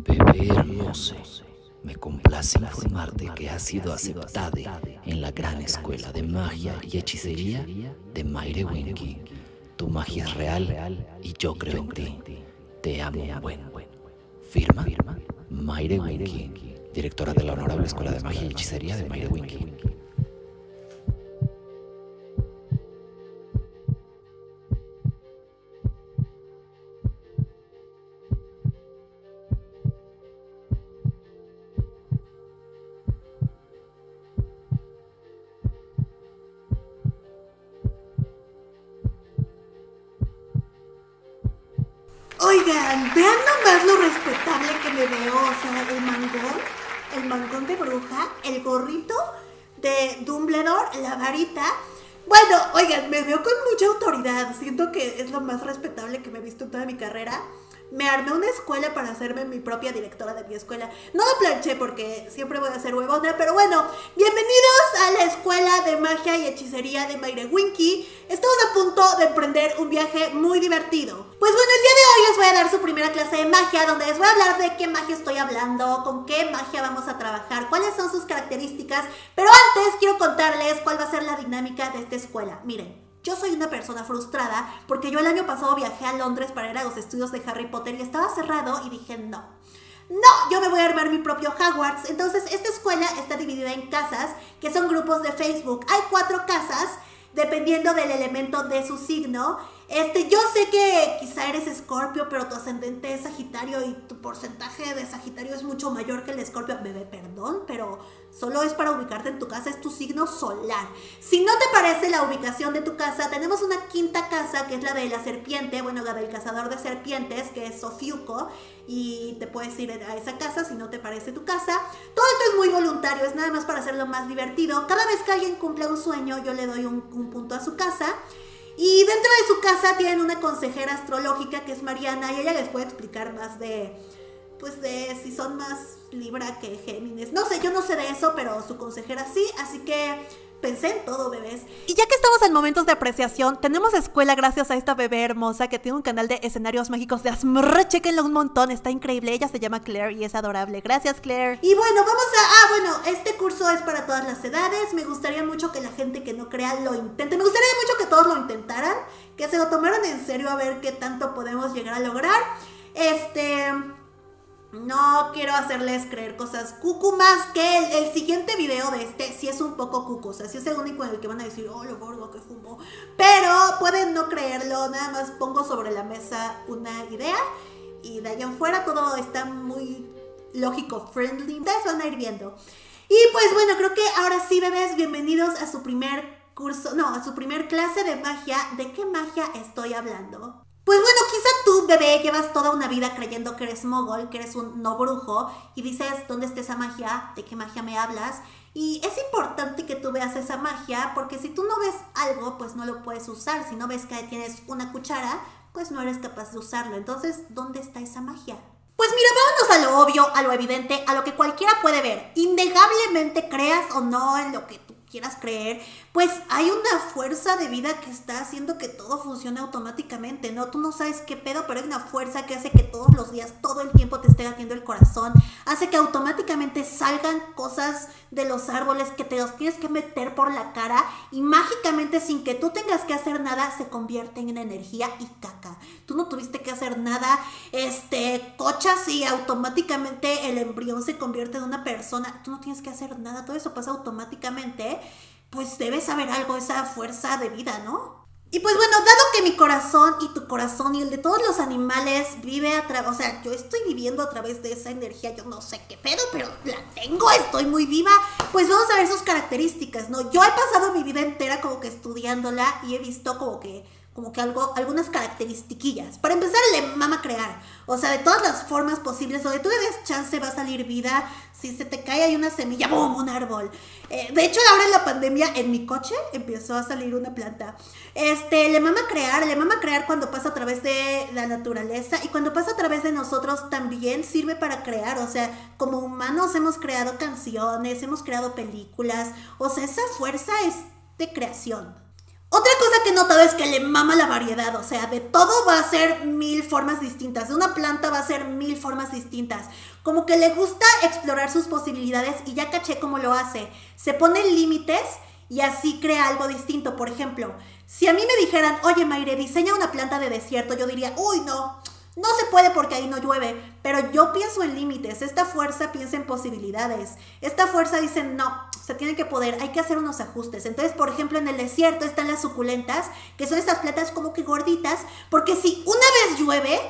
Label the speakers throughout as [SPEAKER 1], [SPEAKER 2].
[SPEAKER 1] Bebé hermoso, me complace informarte que has sido aceptada en la gran escuela de magia y hechicería de Mayre Winky. Tu magia es real y yo creo en ti. Te amo buen. Firma Mayre Winky, directora de la Honorable Escuela de Magia y Hechicería de Mayre Winky.
[SPEAKER 2] Oigan, vean nomás lo respetable que me veo. O sea, el mangón, el mangón de bruja, el gorrito de Dumbledore, la varita. Bueno, oigan, me veo con mucha autoridad. Siento que es lo más respetable que me he visto en toda mi carrera. Me armé una escuela para hacerme mi propia directora de mi escuela. No lo planché porque siempre voy a ser huevona, pero bueno, bienvenidos a la escuela de magia y hechicería de Mayre Winky. Estamos a punto de emprender un viaje muy divertido. Pues bueno, el día de hoy les voy a dar su primera clase de magia, donde les voy a hablar de qué magia estoy hablando, con qué magia vamos a trabajar, cuáles son sus características. Pero antes quiero contarles cuál va a ser la dinámica de esta escuela. Miren. Yo soy una persona frustrada porque yo el año pasado viajé a Londres para ir a los estudios de Harry Potter y estaba cerrado y dije no. No, yo me voy a armar mi propio Hogwarts. Entonces, esta escuela está dividida en casas, que son grupos de Facebook. Hay cuatro casas, dependiendo del elemento de su signo. Este, yo sé que quizá eres Escorpio, pero tu ascendente es Sagitario y tu porcentaje de Sagitario es mucho mayor que el de Escorpio. Bebé, perdón, pero solo es para ubicarte en tu casa, es tu signo solar. Si no te parece la ubicación de tu casa, tenemos una quinta casa que es la de la serpiente, bueno, la del cazador de serpientes, que es Sofiuco, y te puedes ir a esa casa si no te parece tu casa. Todo esto es muy voluntario, es nada más para hacerlo más divertido. Cada vez que alguien cumple un sueño, yo le doy un, un punto a su casa. Y dentro de su casa tienen una consejera astrológica que es Mariana y ella les puede explicar más de, pues de si son más Libra que Géminis. No sé, yo no sé de eso, pero su consejera sí, así que pensé en todo, bebés. Y ya que estamos en momentos de apreciación, tenemos escuela gracias a esta bebé hermosa que tiene un canal de escenarios mágicos de Asmr. Chequenlo un montón, está increíble. Ella se llama Claire y es adorable. Gracias, Claire. Y bueno, vamos a. Ah, bueno, este curso es para todas las edades. Me gustaría mucho que la gente que no crea lo intente. Me gustaría mucho que todos lo intentaran, que se lo tomaran en serio a ver qué tanto podemos llegar a lograr. Este. No quiero hacerles creer cosas cucu que el, siguiente video de este sí es un poco cucu. O sea, sí es el único en el que van a decir, oh, lo gordo que fumo. Pero pueden no creerlo, nada más pongo sobre la mesa una idea y de ahí en fuera todo está muy lógico, friendly. Ustedes van a ir viendo. Y pues bueno, creo que ahora sí, bebés, bienvenidos a su primer curso, no, a su primer clase de magia. ¿De qué magia estoy hablando? Pues bueno, quizá tú, bebé, llevas toda una vida creyendo que eres mogol, que eres un no brujo, y dices, ¿dónde está esa magia? ¿De qué magia me hablas? Y es importante que tú veas esa magia, porque si tú no ves algo, pues no lo puedes usar. Si no ves que tienes una cuchara, pues no eres capaz de usarlo. Entonces, ¿dónde está esa magia? Pues mira, vámonos a lo obvio, a lo evidente, a lo que cualquiera puede ver. Innegablemente creas o no en lo que quieras creer, pues hay una fuerza de vida que está haciendo que todo funcione automáticamente, ¿no? Tú no sabes qué pedo, pero hay una fuerza que hace que todos los días, todo el tiempo te esté latiendo el corazón, que automáticamente salgan cosas de los árboles que te los tienes que meter por la cara y mágicamente sin que tú tengas que hacer nada se convierten en energía y caca. Tú no tuviste que hacer nada, este, cochas y automáticamente el embrión se convierte en una persona. Tú no tienes que hacer nada, todo eso pasa automáticamente pues debes saber algo, esa fuerza de vida, ¿no? Y pues bueno, dado que mi corazón y tu corazón y el de todos los animales vive a través, o sea, yo estoy viviendo a través de esa energía, yo no sé qué pedo, pero la tengo, estoy muy viva, pues vamos a ver sus características, ¿no? Yo he pasado mi vida entera como que estudiándola y he visto como que como que algo, algunas características. Para empezar, le mama crear. O sea, de todas las formas posibles, donde tú le chance va a salir vida. Si se te cae hay una semilla, ¡boom! Un árbol. Eh, de hecho, ahora en la pandemia, en mi coche empezó a salir una planta. Este, le mama crear, le mama crear cuando pasa a través de la naturaleza y cuando pasa a través de nosotros también sirve para crear. O sea, como humanos hemos creado canciones, hemos creado películas. O sea, esa fuerza es de creación. Otra cosa que he notado es que le mama la variedad, o sea, de todo va a ser mil formas distintas, de una planta va a ser mil formas distintas. Como que le gusta explorar sus posibilidades y ya caché cómo lo hace. Se pone límites y así crea algo distinto. Por ejemplo, si a mí me dijeran, oye Mayre, diseña una planta de desierto, yo diría, uy, no, no se puede porque ahí no llueve, pero yo pienso en límites, esta fuerza piensa en posibilidades, esta fuerza dice no, se tiene que poder, hay que hacer unos ajustes. Entonces, por ejemplo, en el desierto están las suculentas, que son estas plantas como que gorditas, porque si una vez llueve,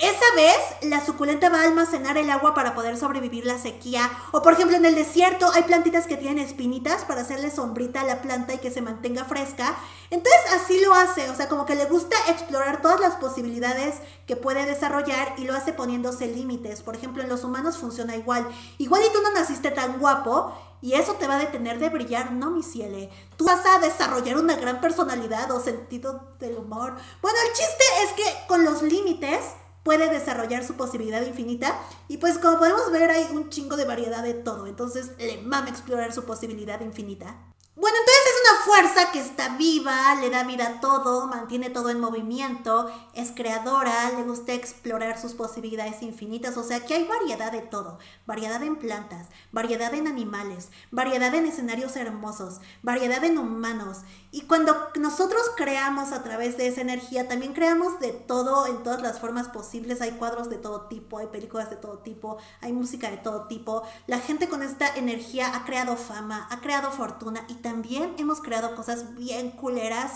[SPEAKER 2] esa vez la suculenta va a almacenar el agua para poder sobrevivir la sequía. O por ejemplo en el desierto hay plantitas que tienen espinitas para hacerle sombrita a la planta y que se mantenga fresca. Entonces así lo hace, o sea, como que le gusta explorar todas las posibilidades que puede desarrollar y lo hace poniéndose límites. Por ejemplo en los humanos funciona igual. Igual y tú no naciste tan guapo y eso te va a detener de brillar, no mi ciele. Tú vas a desarrollar una gran personalidad o sentido del humor. Bueno, el chiste es que con los límites puede desarrollar su posibilidad infinita. Y pues como podemos ver hay un chingo de variedad de todo. Entonces le mama explorar su posibilidad infinita. Bueno, entonces es fuerza que está viva, le da vida a todo, mantiene todo en movimiento, es creadora, le gusta explorar sus posibilidades infinitas, o sea que hay variedad de todo, variedad en plantas, variedad en animales, variedad en escenarios hermosos, variedad en humanos. Y cuando nosotros creamos a través de esa energía, también creamos de todo en todas las formas posibles, hay cuadros de todo tipo, hay películas de todo tipo, hay música de todo tipo. La gente con esta energía ha creado fama, ha creado fortuna y también hemos creado cosas bien culeras.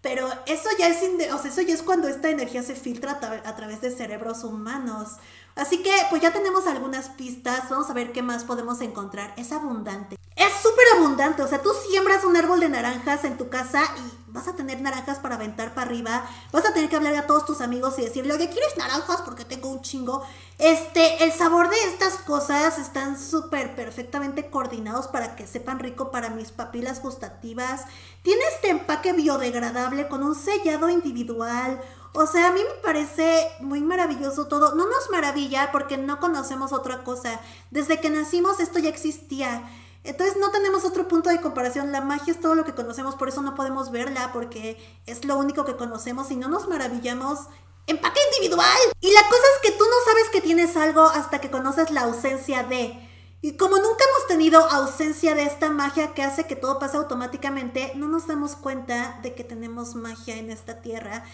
[SPEAKER 2] Pero eso ya es, o sea, eso ya es cuando esta energía se filtra a, través de cerebros humanos. Así que pues ya tenemos algunas pistas, vamos a ver qué más podemos encontrar. Es abundante. Es súper abundante, o sea, tú siembras un árbol de naranjas en tu casa y vas a tener naranjas para aventar para arriba. Vas a tener que hablar a todos tus amigos y decirle, oye, ¿quieres naranjas? Porque tengo un chingo. Este, el sabor de estas cosas están súper perfectamente coordinados para que sepan rico para mis papilas gustativas. Tiene este empaque biodegradable con un sellado individual o sea, a mí me parece muy maravilloso todo. No nos maravilla porque no conocemos otra cosa. Desde que nacimos esto ya existía. Entonces no tenemos otro punto de comparación. La magia es todo lo que conocemos, por eso no podemos verla porque es lo único que conocemos y no nos maravillamos. Empaque individual. Y la cosa es que tú no sabes que tienes algo hasta que conoces la ausencia de. Y como nunca hemos tenido ausencia de esta magia que hace que todo pase automáticamente, no nos damos cuenta de que tenemos magia en esta tierra.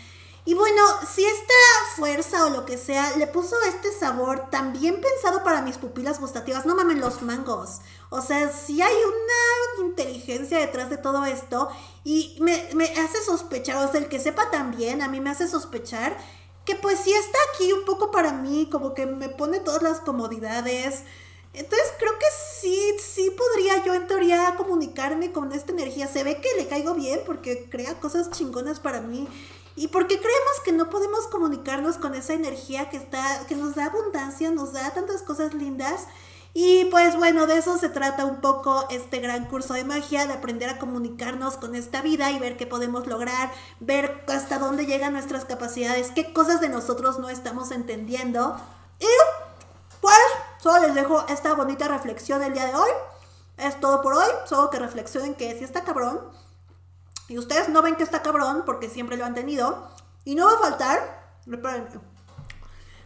[SPEAKER 2] Y bueno, si esta fuerza o lo que sea le puso este sabor tan bien pensado para mis pupilas gustativas, no mamen los mangos. O sea, si hay una inteligencia detrás de todo esto y me, hace sospechar, o sea, el que sepa también, a mí me hace sospechar que pues si está aquí un poco para mí, como que me pone todas las comodidades. Entonces creo que sí, sí podría yo en teoría comunicarme con esta energía. Se ve que le caigo bien porque crea cosas chingonas para mí. ¿Y por qué creemos que no podemos comunicarnos con esa energía que, está, que nos da abundancia, nos da tantas cosas lindas? Y pues bueno, de eso se trata un poco este gran curso de magia, de aprender a comunicarnos con esta vida y ver qué podemos lograr, ver hasta dónde llegan nuestras capacidades, qué cosas de nosotros no estamos entendiendo. Y pues solo les dejo esta bonita reflexión el día de hoy. Es todo por hoy, solo que reflexionen que si está cabrón, y ustedes no ven que está cabrón, porque siempre lo han tenido. Y no va a faltar.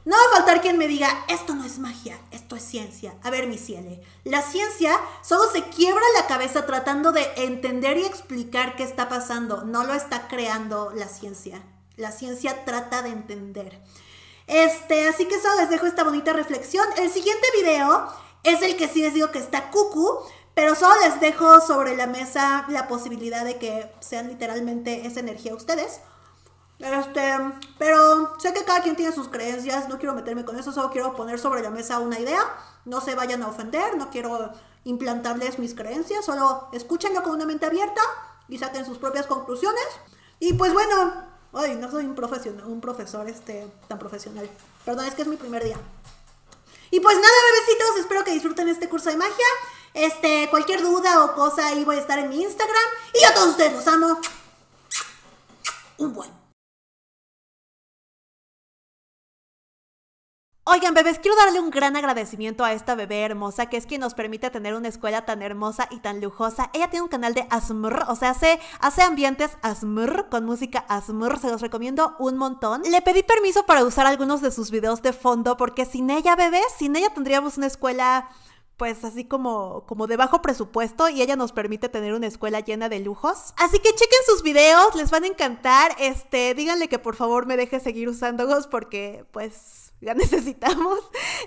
[SPEAKER 2] No va a faltar quien me diga, esto no es magia, esto es ciencia. A ver, mi ciele, la ciencia solo se quiebra la cabeza tratando de entender y explicar qué está pasando. No lo está creando la ciencia. La ciencia trata de entender. Este, así que solo les dejo esta bonita reflexión. El siguiente video es el que sí les digo que está cucu, pero solo les dejo sobre la mesa la posibilidad de que sean literalmente esa energía ustedes. Este, pero sé que cada quien tiene sus creencias, no quiero meterme con eso, solo quiero poner sobre la mesa una idea. No se vayan a ofender, no quiero implantarles mis creencias, solo escúchenlo con una mente abierta y saquen sus propias conclusiones. Y pues bueno, ay, no soy un profesional, un profesor este tan profesional. Perdón, es que es mi primer día. Y pues nada, bebecitos, espero que disfruten este curso de magia. Este, cualquier duda o cosa, ahí voy a estar en mi Instagram. Y a todos ustedes los amo. Un buen. Oigan, bebés, quiero darle un gran agradecimiento a esta bebé hermosa que es quien nos permite tener una escuela tan hermosa y tan lujosa. Ella tiene un canal de ASMR, o sea, hace, hace ambientes ASMR con música ASMR, se los recomiendo un montón. Le pedí permiso para usar algunos de sus videos de fondo porque sin ella, bebés, sin ella tendríamos una escuela pues así como, como de bajo presupuesto y ella nos permite tener una escuela llena de lujos. Así que chequen sus videos, les van a encantar. Este, díganle que por favor me deje seguir usándolos porque pues ya necesitamos.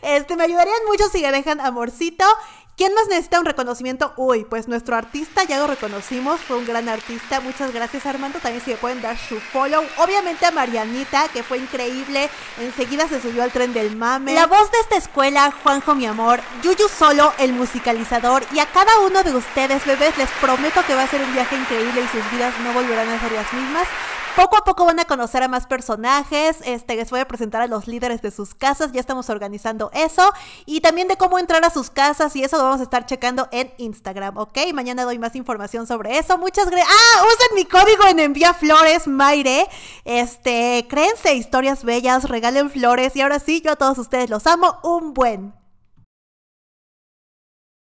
[SPEAKER 2] Este, me ayudarían mucho si le dejan amorcito. ¿Quién más necesita un reconocimiento? Uy, pues nuestro artista ya lo reconocimos, fue un gran artista. Muchas gracias Armando, también si le pueden dar su follow. Obviamente a Marianita, que fue increíble, enseguida se subió al tren del mame. La voz de esta escuela, Juanjo mi amor, Yuyu Solo, el musicalizador, y a cada uno de ustedes, bebés, les prometo que va a ser un viaje increíble y sus vidas no volverán a ser las mismas. Poco a poco van a conocer a más personajes. Este, les voy a presentar a los líderes de sus casas. Ya estamos organizando eso. Y también de cómo entrar a sus casas. Y eso lo vamos a estar checando en Instagram, ¿ok? Mañana doy más información sobre eso. Muchas gracias. ¡Ah! Usen mi código en Envía Flores, Maire. Este, créense historias bellas, regalen flores. Y ahora sí, yo a todos ustedes los amo. Un buen.